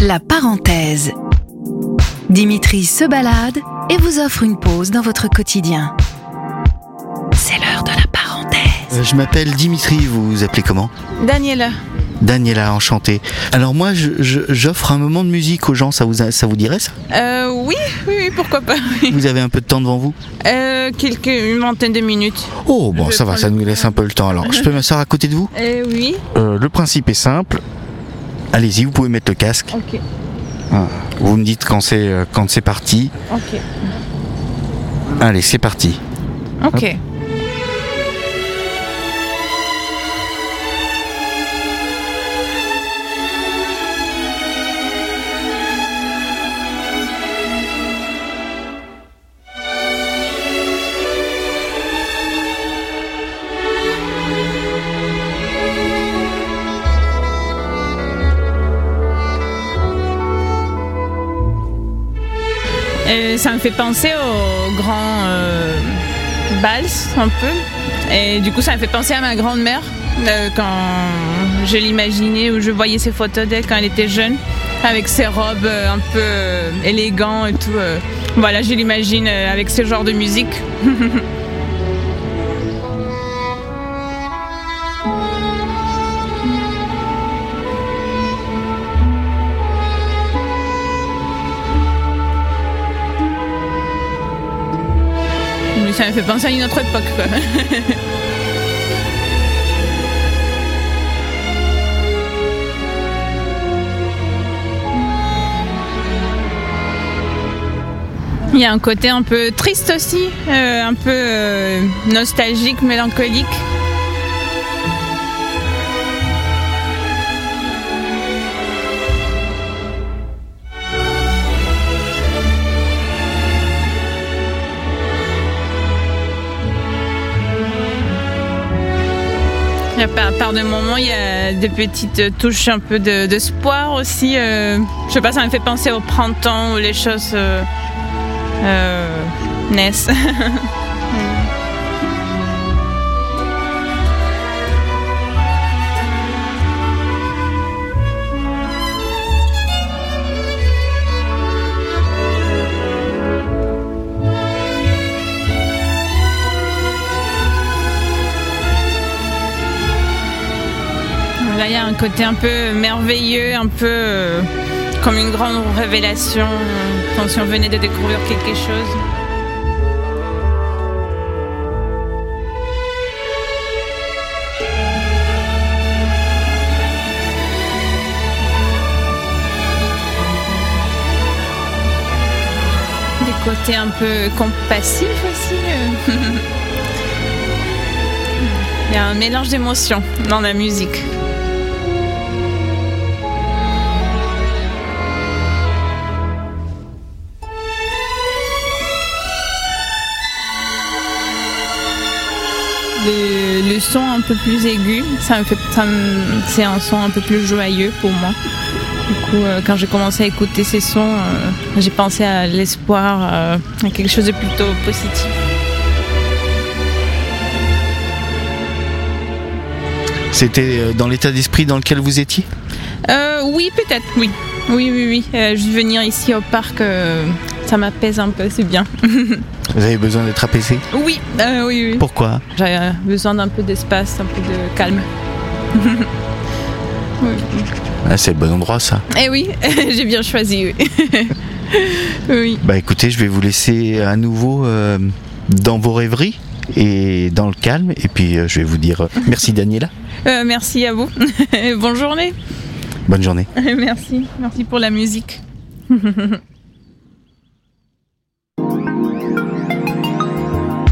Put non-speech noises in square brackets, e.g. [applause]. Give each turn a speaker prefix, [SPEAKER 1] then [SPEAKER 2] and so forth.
[SPEAKER 1] La parenthèse. Dimitri se balade et vous offre une pause dans votre quotidien. C'est l'heure de la parenthèse.
[SPEAKER 2] Euh, Je m'appelle Dimitri, vous vous appelez comment?
[SPEAKER 3] Daniela.
[SPEAKER 2] Daniela, enchanté. Alors moi, j'offre un moment de musique aux gens, ça vous, ça vous dirait ça?
[SPEAKER 3] Euh, oui, oui, oui, pourquoi pas. [laughs] oui.
[SPEAKER 2] Vous avez un peu de temps devant vous?
[SPEAKER 3] Euh, quelques, une vingtaine de minutes.
[SPEAKER 2] Oh, bon,
[SPEAKER 3] Je
[SPEAKER 2] ça va, ça nous laisse un peu le temps. Alors, je peux [laughs] m'asseoir à côté de vous?
[SPEAKER 3] Euh, oui.
[SPEAKER 2] Euh, Le principe est simple. Allez-y, vous pouvez mettre le casque.
[SPEAKER 3] Ok,
[SPEAKER 2] Vous me dites quand c'est euh, quand c'est parti.
[SPEAKER 3] ok,
[SPEAKER 2] Allez, c'est parti.
[SPEAKER 3] ok. Euh, ça me fait penser au grand euh, un peu. Et du coup, ça me fait penser à ma grand-mère euh, quand je l'imaginais ou je voyais ses photos d'elle quand elle était jeune, avec ses robes euh, un peu élégantes et tout. Voilà, je l'imagine avec ce genre de musique. [laughs] ça me fait penser à une autre époque. [laughs] Il y a un côté un peu triste aussi, euh, un peu euh, nostalgique, mélancolique. Y a par, par des moments, il y a des petites touches un peu de- d'espoir aussi. euh, je sais pas, ça me fait penser au printemps où les choses euh, euh, naissent. [laughs] Il y a un côté un peu merveilleux, un peu euh, comme une grande révélation, euh, comme si on venait de découvrir quelque chose. Des côtés un peu compassifs aussi. euh. [laughs] Il y a un mélange d'émotions dans la musique. Le, le son un peu plus aigu, ça me fait, c'est un son un peu plus joyeux pour moi. Du coup, euh, quand j'ai commencé à écouter ces sons, euh, j'ai pensé à l'espoir, euh, à quelque chose de plutôt positif.
[SPEAKER 2] C'était dans l'état d'esprit dans lequel vous étiez?
[SPEAKER 3] Oui, peut-être, oui. Oui, oui, oui. Juste venir ici au parc, ça m'apaise un peu, c'est bien. [laughs]
[SPEAKER 2] Vous avez besoin d'être apaisé
[SPEAKER 3] Oui, euh, oui, oui.
[SPEAKER 2] Pourquoi
[SPEAKER 3] J'ai euh, besoin d'un peu d'espace, un peu de calme. [laughs]
[SPEAKER 2] ah, C'est le bon endroit ça.
[SPEAKER 3] Eh oui, [laughs] j'ai bien choisi, oui. [laughs] oui.
[SPEAKER 2] Bah écoutez, je vais vous laisser à nouveau euh, dans vos rêveries et dans le calme. Et puis euh, je vais vous dire merci Daniela.
[SPEAKER 3] Euh, merci à vous. Bonne journée.
[SPEAKER 2] Bonne journée.
[SPEAKER 3] merci. Merci pour la musique.